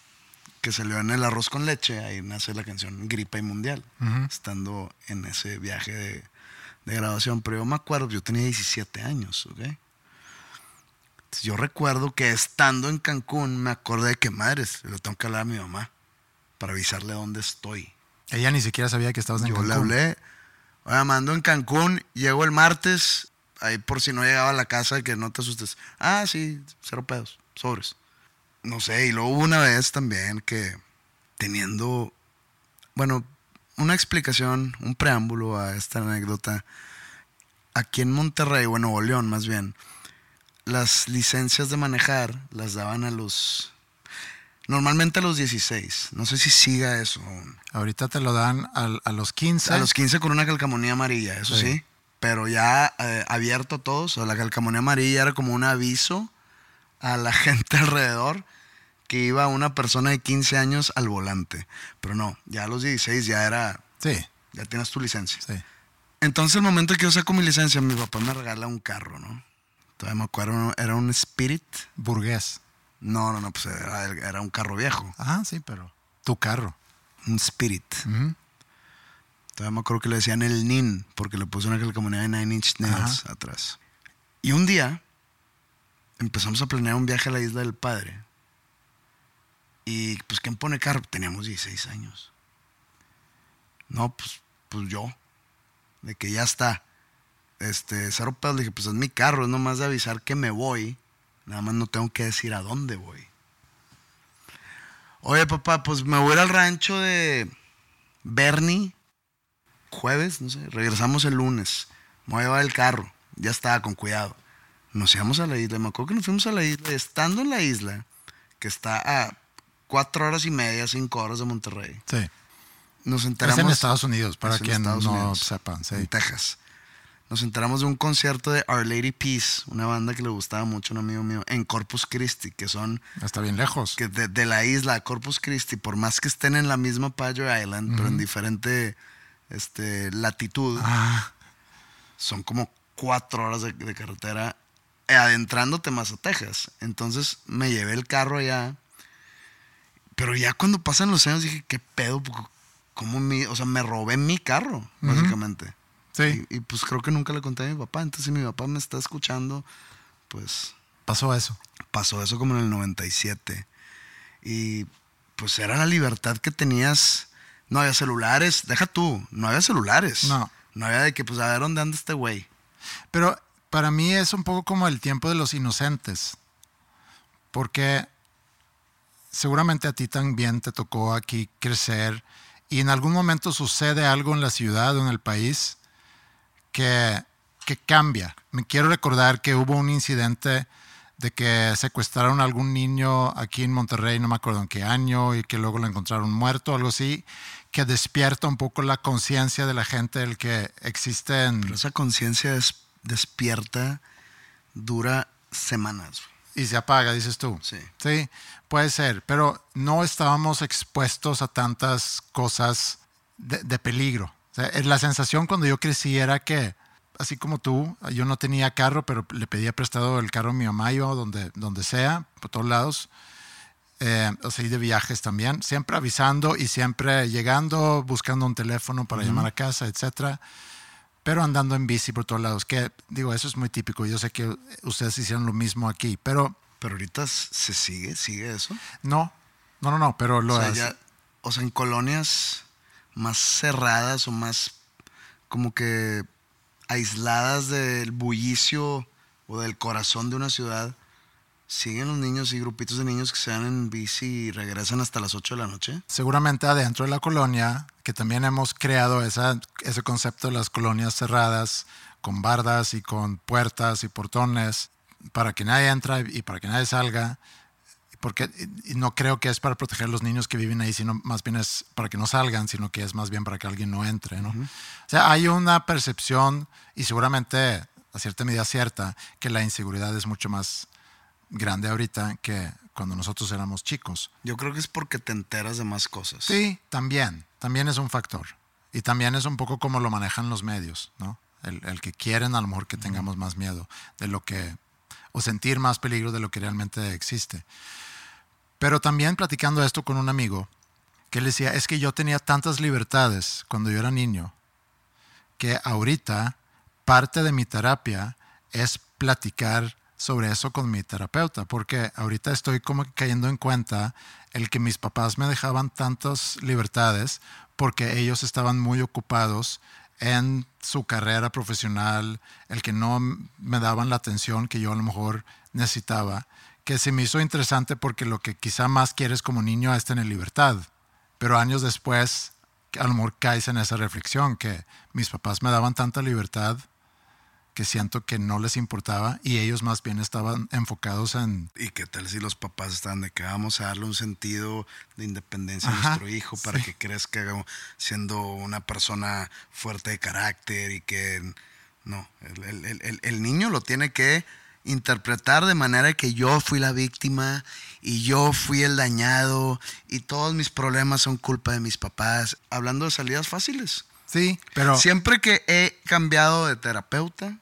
S4: que salió en el arroz con leche, ahí nace la canción Gripa y Mundial, estando en ese viaje de, de graduación, pero yo me acuerdo, yo tenía 17 años, ¿ok? Entonces, yo recuerdo que estando en Cancún me acordé de que madres, le tengo que hablar a mi mamá para avisarle dónde estoy.
S2: Ella ni siquiera sabía que estabas en
S4: Yo
S2: Cancún.
S4: le hablé, oye, mando en Cancún, llego el martes, ahí por si no llegaba a la casa, que no te asustes. Ah, sí, cero pedos, sobres. No sé, y luego hubo una vez también que teniendo, bueno, una explicación, un preámbulo a esta anécdota. Aquí en Monterrey, o en Nuevo León más bien, las licencias de manejar las daban a los... Normalmente a los 16. No sé si siga eso aún.
S2: Ahorita te lo dan al- a, los 15.
S4: A los 15 con una calcamonía amarilla, eso sí.
S2: Sí.
S4: Pero ya eh, abierto a todos. O la calcamonía amarilla era como un aviso a la gente alrededor que iba una persona de 15 años al volante. Pero no, ya a los 16 ya era,
S2: Sí,
S4: ya tienes tu licencia.
S2: sí.
S4: Entonces, el momento que yo saco mi licencia, mi papá me regala un carro, ¿no? Todavía me acuerdo, era un Spirit.
S2: Burgués.
S4: No, no, no, pues era, era un carro viejo.
S2: Ajá, sí, pero tu carro.
S4: Un Spirit. Todavía me acuerdo que le decían el NIN, porque le puse una calcamonía de Nine Inch Nails
S2: Ajá.
S4: atrás. Y un día empezamos a planear un viaje a la isla del padre. Y pues, ¿quién pone carro? Teníamos 16 años. No, pues, pues yo. De que ya está. Este, cero pedos. Le dije, pues es mi carro, es nomás de avisar que me voy. Nada más no tengo que decir a dónde voy. Oye, papá, pues me voy al rancho de Bernie. Jueves, no sé. Regresamos el lunes. Me voy a llevar el carro. Ya estaba, con cuidado. Nos íbamos a la isla. Me acuerdo que nos fuimos a la isla. Estando en la isla, que está a cuatro horas y media, cinco horas de Monterrey.
S2: Sí.
S4: Nos
S2: Es
S4: enteramos.
S2: en Estados Unidos, para
S4: Es en
S2: quien
S4: Estados
S2: no
S4: Unidos,
S2: sepan. Sí.
S4: En Texas. Nos enteramos de un concierto de Our Lady Peace, una banda que le gustaba mucho a un amigo mío, en Corpus Christi, que son
S2: Está bien lejos.
S4: que de, de la isla Corpus Christi, por más que estén en la misma Padre Island, pero en diferente este, latitud,
S2: Ah,
S4: son como cuatro horas de, de carretera eh, adentrándote más a Texas. Entonces me llevé el carro allá. Pero ya cuando pasan los años dije, ¿qué pedo? ¿Cómo mi, o sea, me robé mi carro, básicamente.
S2: sí,
S4: Y, y, pues creo que nunca le conté a mi papá. Entonces si mi papá me está escuchando, pues
S2: pasó eso.
S4: pasó eso como en el 97. Y pues era la libertad que tenías. No había celulares, deja tú, no había celulares.
S2: No.
S4: No había de que, pues, a ver dónde anda este güey.
S2: Pero para mí es un poco como el tiempo de los inocentes. Porque seguramente a ti también te tocó aquí crecer y en algún momento sucede algo en la ciudad o en el país que, que cambia. Me quiero recordar que hubo un incidente de que secuestraron a algún niño aquí en Monterrey, no me acuerdo en qué año, y que luego lo encontraron muerto, algo así, que despierta un poco la conciencia de la gente del que existen
S4: Pero esa conciencia des- despierta dura semanas.
S2: Y se apaga, dices tú.
S4: Sí.
S2: Sí, puede ser, pero no estábamos expuestos a tantas cosas de, de peligro. O sea, eh, la sensación cuando yo crecí era que, así como tú, yo no tenía carro, pero le pedía prestado el carro a mi mamá, yo donde, donde sea, por todos lados. Eh, o sea, y de viajes también, siempre avisando y siempre llegando, buscando un teléfono para llamar a casa, etcétera pero andando en bici por todos lados, que digo, eso es muy típico. Yo sé que ustedes hicieron lo mismo aquí, pero
S4: Pero ahorita se sigue, sigue eso.
S2: no, no, no, no, pero lo
S4: o, sea, ya- o sea, en colonias más cerradas o más como que aisladas del bullicio o del corazón de una ciudad, siguen los niños y grupitos de niños que se van en bici y regresan hasta las 8 de la noche.
S2: seguramente adentro de la colonia, que también hemos creado esa, ese concepto de las colonias cerradas, con bardas y con puertas y portones, para que nadie entre y para que nadie salga. Porque no creo que es para proteger a los niños que viven ahí, sino más bien es para que no salgan, sino que es más bien para que alguien no entre, ¿no? O sea, hay una percepción, y seguramente a cierta medida cierta, que la inseguridad es mucho más grande ahorita que cuando nosotros éramos chicos.
S4: Yo creo que es porque te enteras de más cosas.
S2: Sí, también, también es un factor. Y también es un poco como lo manejan los medios, ¿no? El, el que quieren a lo mejor que tengamos más miedo de lo que, o sentir más peligro de lo que realmente existe. Pero también platicando esto con un amigo, que él decía, es que yo tenía tantas libertades cuando yo era niño, que ahorita parte de mi terapia es platicar sobre eso con mi terapeuta, porque ahorita estoy como cayendo en cuenta el que mis papás me dejaban tantas libertades porque ellos estaban muy ocupados en su carrera profesional, el que no me daban la atención que yo a lo mejor necesitaba, que se me hizo interesante porque lo que quizá más quieres como niño es tener libertad, pero años después a lo mejor caes en esa reflexión que mis papás me daban tanta libertad que siento que no les importaba y ellos más bien estaban enfocados en...
S4: ¿Y qué tal si los papás estaban de que vamos a darle un sentido de independencia a nuestro hijo para que crezca siendo una persona fuerte de carácter y que... No, el, el, el, niño lo tiene que interpretar de manera que yo fui la víctima y yo fui el dañado y todos mis problemas son culpa de mis papás. Hablando de salidas fáciles.
S2: Sí, pero...
S4: Siempre que he cambiado de terapeuta,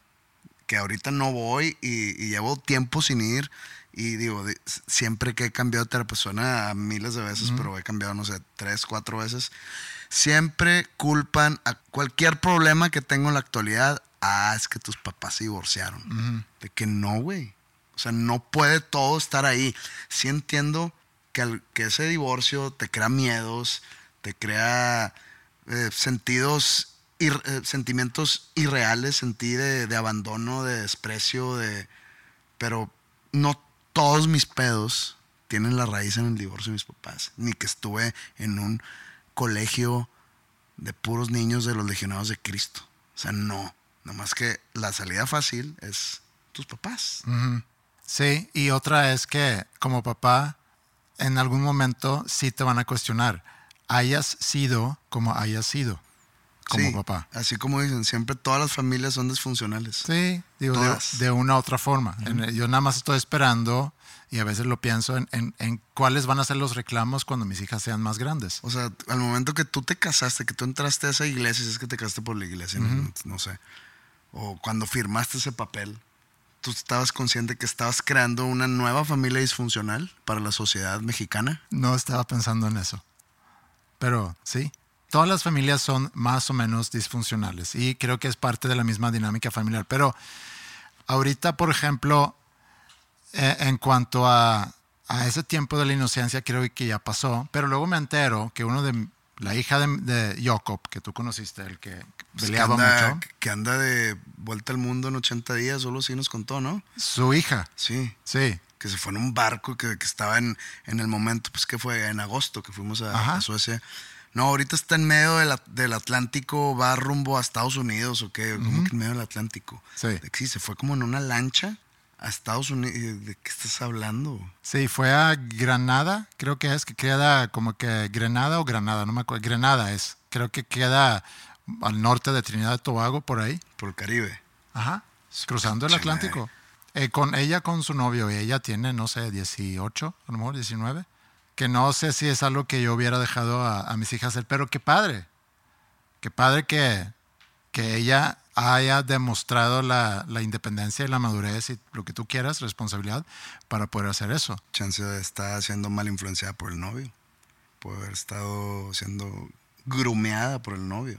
S4: que ahorita no voy y, llevo tiempo sin ir. Y digo, siempre que he cambiado de persona miles de veces, pero he cambiado, no sé, tres, cuatro veces, siempre culpan a cualquier problema que tengo en la actualidad. Ah, es que tus papás se divorciaron. De que no, güey. O sea, no puede todo estar ahí. Sí entiendo que, que ese divorcio te crea miedos, te crea eh, sentidos eh, sentimientos irreales sentí de, de, abandono, de desprecio, de... Pero no todos mis pedos tienen la raíz en el divorcio de mis papás. Ni que estuve en un colegio de puros niños de los legionados de Cristo. O sea, no. Nomás que la salida fácil es tus papás.
S2: Sí, y otra es que como papá, en algún momento sí te van a cuestionar. Hayas sido como hayas sido como papá.
S4: Así como dicen, siempre todas las familias son disfuncionales.
S2: Sí, digo, de, una u otra forma. yo nada más estoy esperando y a veces lo pienso en, en, cuáles van a ser los reclamos cuando mis hijas sean más grandes.
S4: O sea, al momento que tú te casaste, que tú entraste a esa iglesia, si es que te casaste por la iglesia, no, sé, o cuando firmaste ese papel, tú estabas consciente que estabas creando una nueva familia disfuncional para la sociedad mexicana.
S2: No estaba pensando en eso, pero sí todas las familias son más o menos disfuncionales y creo que es parte de la misma dinámica familiar. Pero ahorita, por ejemplo, eh, en cuanto a, ese tiempo de la inocencia, creo que ya pasó, pero luego me entero que uno de la hija de, Jacob, que tú conociste, el que pues peleaba mucho.
S4: Que anda de vuelta al mundo en 80 días, solo sí nos contó, ¿no?
S2: Su hija.
S4: Sí.
S2: Sí.
S4: Que se fue en un barco, que, que estaba en, en, el momento, pues que fue en agosto que fuimos a, a Suecia no, ahorita está en medio del Atlántico, va rumbo a Estados Unidos o qué, ¿cómo que en medio del Atlántico?
S2: Sí.
S4: sí, se fue como en una lancha a Estados Unidos. ¿De qué estás hablando?
S2: Sí, fue a Granada, creo que es, que queda como que Granada o Granada, no me acuerdo. Granada es, creo que queda al norte de Trinidad y Tobago, por ahí.
S4: Por el Caribe.
S2: Ajá, cruzando el Atlántico. Eh, con ella, con su novio, y ella tiene, no sé, 18, a lo mejor 19 que no sé si es algo que yo hubiera dejado a, mis hijas hacer, pero qué padre, qué padre que, que ella haya demostrado la, independencia y la madurez y lo que tú quieras, responsabilidad, para poder hacer eso.
S4: Chance estar siendo mal influenciada por el novio, puede haber estado siendo grumeada por el novio.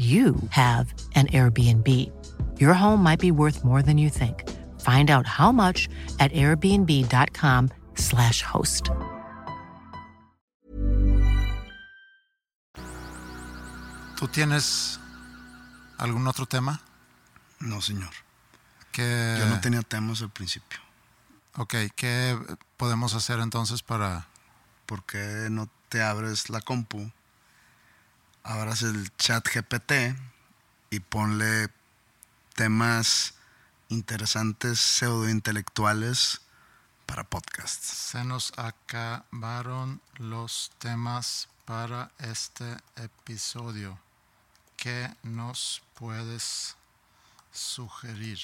S5: you have an Airbnb. Your home might be worth more than you think. Find out how much at airbnb.com/slash host.
S2: ¿Tú tienes algún otro tema?
S4: No, señor.
S2: ¿Qué...
S4: Yo no tenía temas al principio.
S2: Ok, ¿qué podemos hacer entonces para...?
S4: ¿Por qué no te abres la compu? Abras el chat GPT y ponle temas interesantes pseudointelectuales para podcasts.
S2: Se nos acabaron los temas para este episodio. ¿Qué nos puedes sugerir?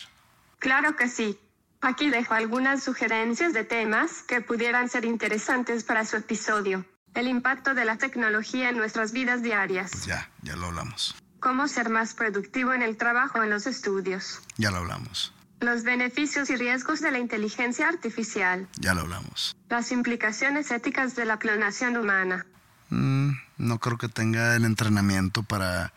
S3: Claro que sí. Aquí dejo algunas sugerencias de temas que pudieran ser interesantes para su episodio. El impacto de la tecnología en nuestras vidas diarias.
S4: Ya, ya lo hablamos.
S3: Cómo ser más productivo en el trabajo o en los estudios.
S4: Ya lo hablamos.
S3: Los beneficios y riesgos de la inteligencia artificial.
S4: Ya lo hablamos.
S3: Las implicaciones éticas de la clonación humana.
S4: Mm, no creo que tenga el entrenamiento para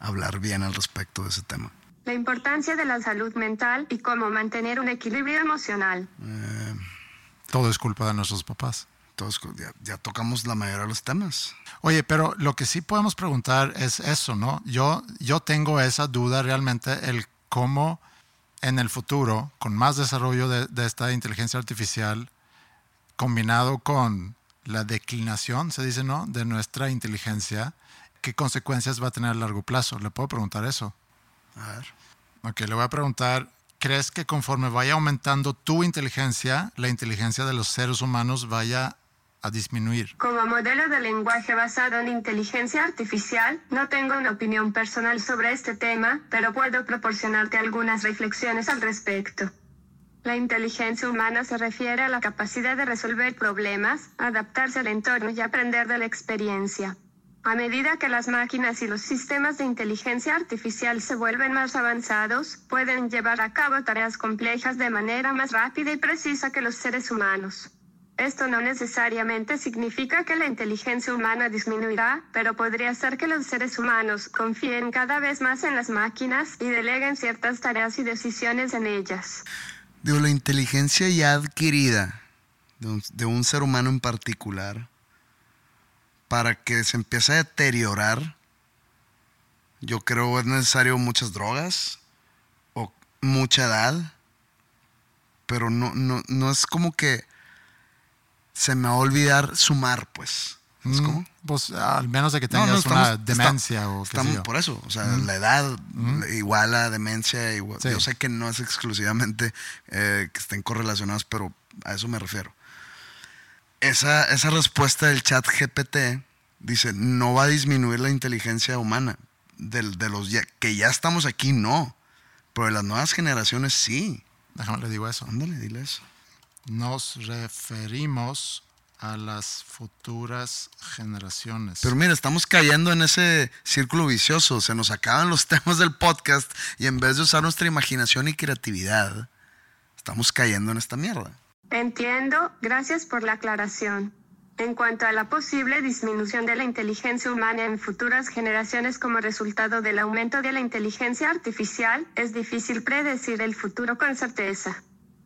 S4: hablar bien al respecto de ese tema.
S3: La importancia de la salud mental y cómo mantener un equilibrio emocional.
S4: Eh,
S2: Todo es culpa de nuestros papás.
S4: Todos, ya, ya tocamos la mayoría de los temas.
S2: Oye, pero lo que sí podemos preguntar es eso, ¿no? Yo, yo tengo esa duda realmente, el cómo en el futuro, con más desarrollo de, de esta inteligencia artificial, combinado con la declinación, se dice, ¿no? De nuestra inteligencia, ¿qué consecuencias va a tener a largo plazo? ¿Le puedo preguntar eso?
S4: A ver.
S2: Ok, le voy a preguntar, ¿crees que conforme vaya aumentando tu inteligencia, la inteligencia de los seres humanos vaya
S3: Como modelo de lenguaje basado en inteligencia artificial, no tengo una opinión personal sobre este tema, pero puedo proporcionarte algunas reflexiones al respecto. La inteligencia humana se refiere a la capacidad de resolver problemas, adaptarse al entorno y aprender de la experiencia. A medida que las máquinas y los sistemas de inteligencia artificial se vuelven más avanzados, pueden llevar a cabo tareas complejas de manera más rápida y precisa que los seres humanos. Esto no necesariamente significa que la inteligencia humana disminuirá, pero podría ser que los seres humanos confíen cada vez más en las máquinas y deleguen ciertas tareas y decisiones en ellas.
S4: Digo, la inteligencia ya adquirida de un, de ser humano en particular, para que se empiece a deteriorar, yo creo es necesario muchas drogas o mucha edad, pero no, no, no es como que se me va a olvidar sumar, pues. ¿Es
S2: Mm,
S4: como?
S2: Pues al menos de que tengas
S4: no, estamos-
S2: una demencia
S4: está-
S2: o qué sé
S4: estamos
S2: yo.
S4: por eso, o sea,
S2: Mm.
S4: la edad
S2: Mm.
S4: igual a demencia, igual-
S2: Sí.
S4: yo sé que no es exclusivamente eh, que estén correlacionados, pero a eso me refiero. Esa, esa respuesta del chat GPT dice, no va a disminuir la inteligencia humana, del- de, los ya- que ya estamos aquí, no, pero de las nuevas generaciones sí.
S2: Déjame le digo eso.
S4: Ándale, dile eso.
S2: Nos referimos a las futuras generaciones.
S4: Pero mira, estamos cayendo en ese círculo vicioso. Se nos acaban los temas del podcast y en vez de usar nuestra imaginación y creatividad, estamos cayendo en esta mierda.
S3: Entiendo, gracias por la aclaración. En cuanto a la posible disminución de la inteligencia humana en futuras generaciones como resultado del aumento de la inteligencia artificial, es difícil predecir el futuro con certeza.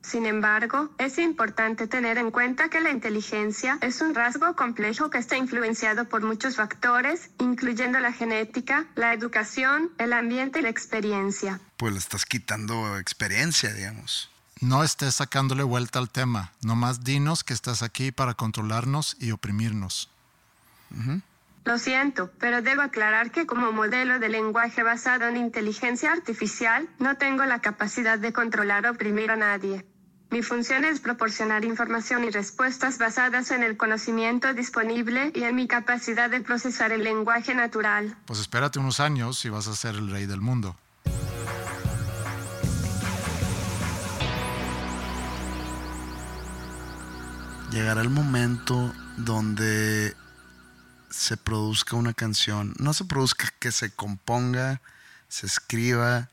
S3: Sin embargo, es importante tener en cuenta que la inteligencia es un rasgo complejo que está influenciado por muchos factores, incluyendo la genética, la educación, el ambiente y la experiencia.
S4: Pues le estás quitando experiencia, digamos.
S2: No estés sacándole vuelta al tema. Nomás dinos que estás aquí para controlarnos y oprimirnos.
S3: Lo siento, pero debo aclarar que como modelo de lenguaje basado en inteligencia artificial, no tengo la capacidad de controlar o oprimir a nadie. Mi función es proporcionar información y respuestas basadas en el conocimiento disponible y en mi capacidad de procesar el lenguaje natural.
S2: Pues espérate unos años y vas a ser el rey del mundo.
S4: Llegará el momento donde se produzca una canción. No se produzca, que se componga, se escriba,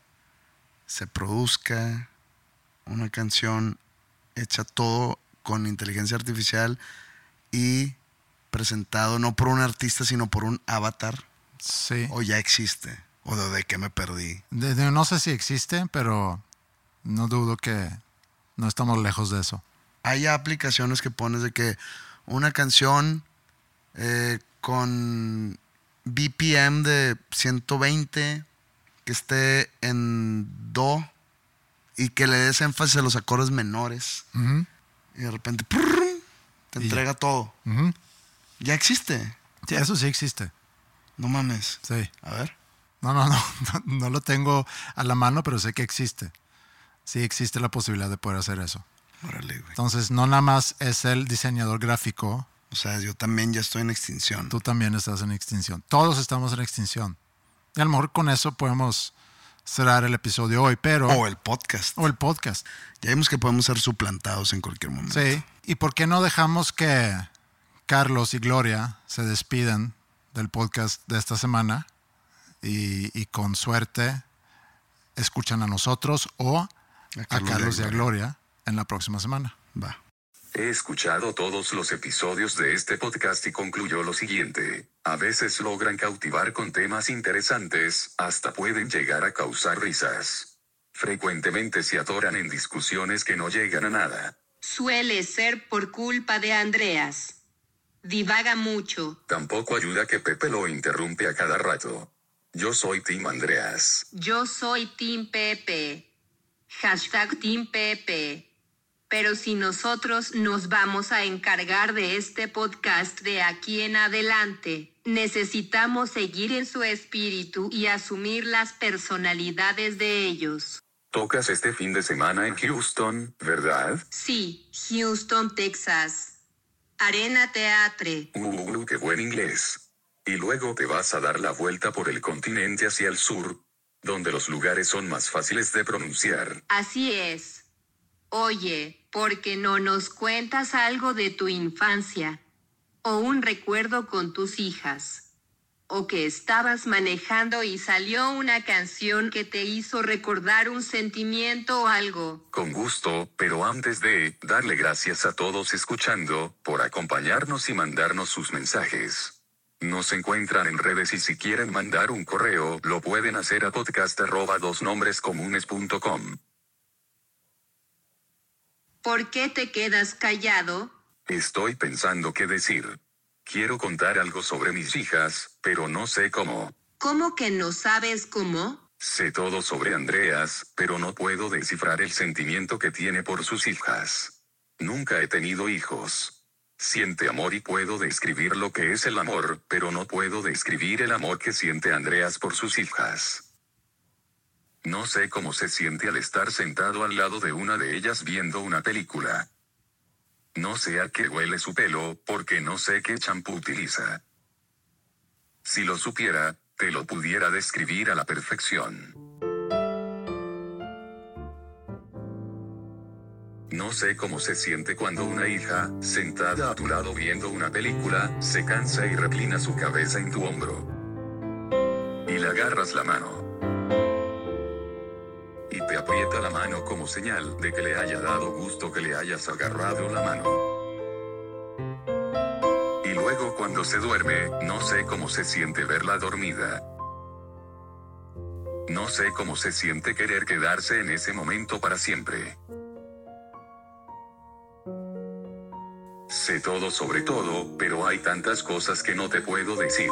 S4: se produzca una canción hecha todo con inteligencia artificial y presentado no por un artista, sino por un avatar.
S2: Sí.
S4: O ya existe. O de, de qué me perdí.
S2: De- de- no sé si existe, pero no dudo que no estamos lejos de eso.
S4: hay aplicaciones que pones de que una canción eh, con BPM de 120, que esté en Do y que le des énfasis a los acordes menores. Y de repente te entrega todo. Ya existe.
S2: Sí, eso sí existe.
S4: No mames.
S2: Sí.
S4: A ver.
S2: No, no, no, no, no lo tengo a la mano, pero sé que existe. Sí existe la posibilidad de poder hacer eso.
S4: Órale, güey.
S2: Entonces, no nada más es el diseñador gráfico,
S4: O sea, yo también ya estoy en extinción.
S2: tú también estás en extinción. Todos estamos en extinción. Y a lo mejor con eso podemos cerrar el episodio hoy, pero...
S4: O el podcast.
S2: o el podcast.
S4: Ya vimos que podemos ser suplantados en cualquier momento.
S2: Sí. ¿Y por qué no dejamos que Carlos y Gloria se despiden del podcast de esta semana y, y con suerte escuchan a nosotros o a
S4: Carlos y a
S2: Carlos y a
S4: Gloria.
S2: Gloria en la próxima semana?
S4: Va.
S1: He escuchado todos los episodios de este podcast y concluyó lo siguiente. A veces logran cautivar con temas interesantes, hasta pueden llegar a causar risas. Frecuentemente se atoran en discusiones que no llegan a nada.
S6: Suele ser por culpa de Andreas. Divaga mucho.
S1: Tampoco ayuda que Pepe lo interrumpe a cada rato. Yo soy Tim Andreas.
S6: Yo soy Team Pepe. Hashtag Team Pepe. Pero si nosotros nos vamos a encargar de este podcast de aquí en adelante, necesitamos seguir en su espíritu y asumir las personalidades de ellos.
S1: Tocas este fin de semana en Houston, ¿verdad?
S6: Sí, Houston, Texas. Arena Teatre.
S1: Uh, qué buen inglés. Y luego te vas a dar la vuelta por el continente hacia el sur, donde los lugares son más fáciles de pronunciar.
S6: Así es. Oye, ¿por qué no nos cuentas algo de tu infancia? O un recuerdo con tus hijas. O que estabas manejando y salió una canción que te hizo recordar un sentimiento o algo.
S1: Con gusto, pero antes de darle gracias a todos escuchando, por acompañarnos y mandarnos sus mensajes. Nos encuentran en redes y si quieren mandar un correo, lo pueden hacer a podcast arroba dosnombrescomunes.com.
S6: ¿Por qué te quedas callado?
S1: Estoy pensando qué decir. Quiero contar algo sobre mis hijas, pero no sé cómo.
S6: ¿Cómo que no sabes cómo?
S1: Sé todo sobre Andreas, pero no puedo descifrar el sentimiento que tiene por sus hijas. Nunca he tenido hijos. Siente amor y puedo describir lo que es el amor, pero no puedo describir el amor que siente Andreas por sus hijas. No sé cómo se siente al estar sentado al lado de una de ellas viendo una película. No sé a qué huele su pelo, porque no sé qué champú utiliza. Si lo supiera, te lo pudiera describir a la perfección. No sé cómo se siente cuando una hija, sentada a tu lado viendo una película, se cansa y reclina su cabeza en tu hombro. Y le agarras la mano. Y te aprieta la mano como señal de que le haya dado gusto que le hayas agarrado la mano. Y luego cuando se duerme, no sé cómo se siente verla dormida. No sé cómo se siente querer quedarse en ese momento para siempre. Sé todo sobre todo, pero hay tantas cosas que no te puedo decir.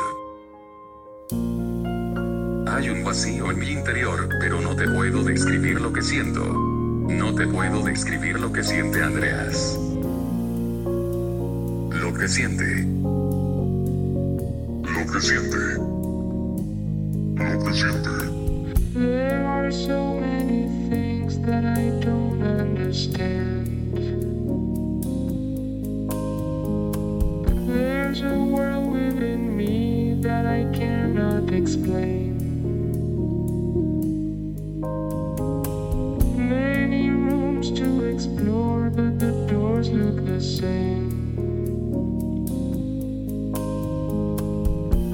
S1: Hay un vacío en mi interior, pero no te puedo describir lo que siento. No te puedo describir lo que siente Andreas. Lo que siente. Lo que siente. Lo que siente.
S7: There are so many things that I don't understand. There's a world within me that I cannot explain.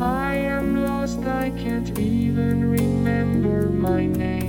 S7: I am lost, I can't even remember my name.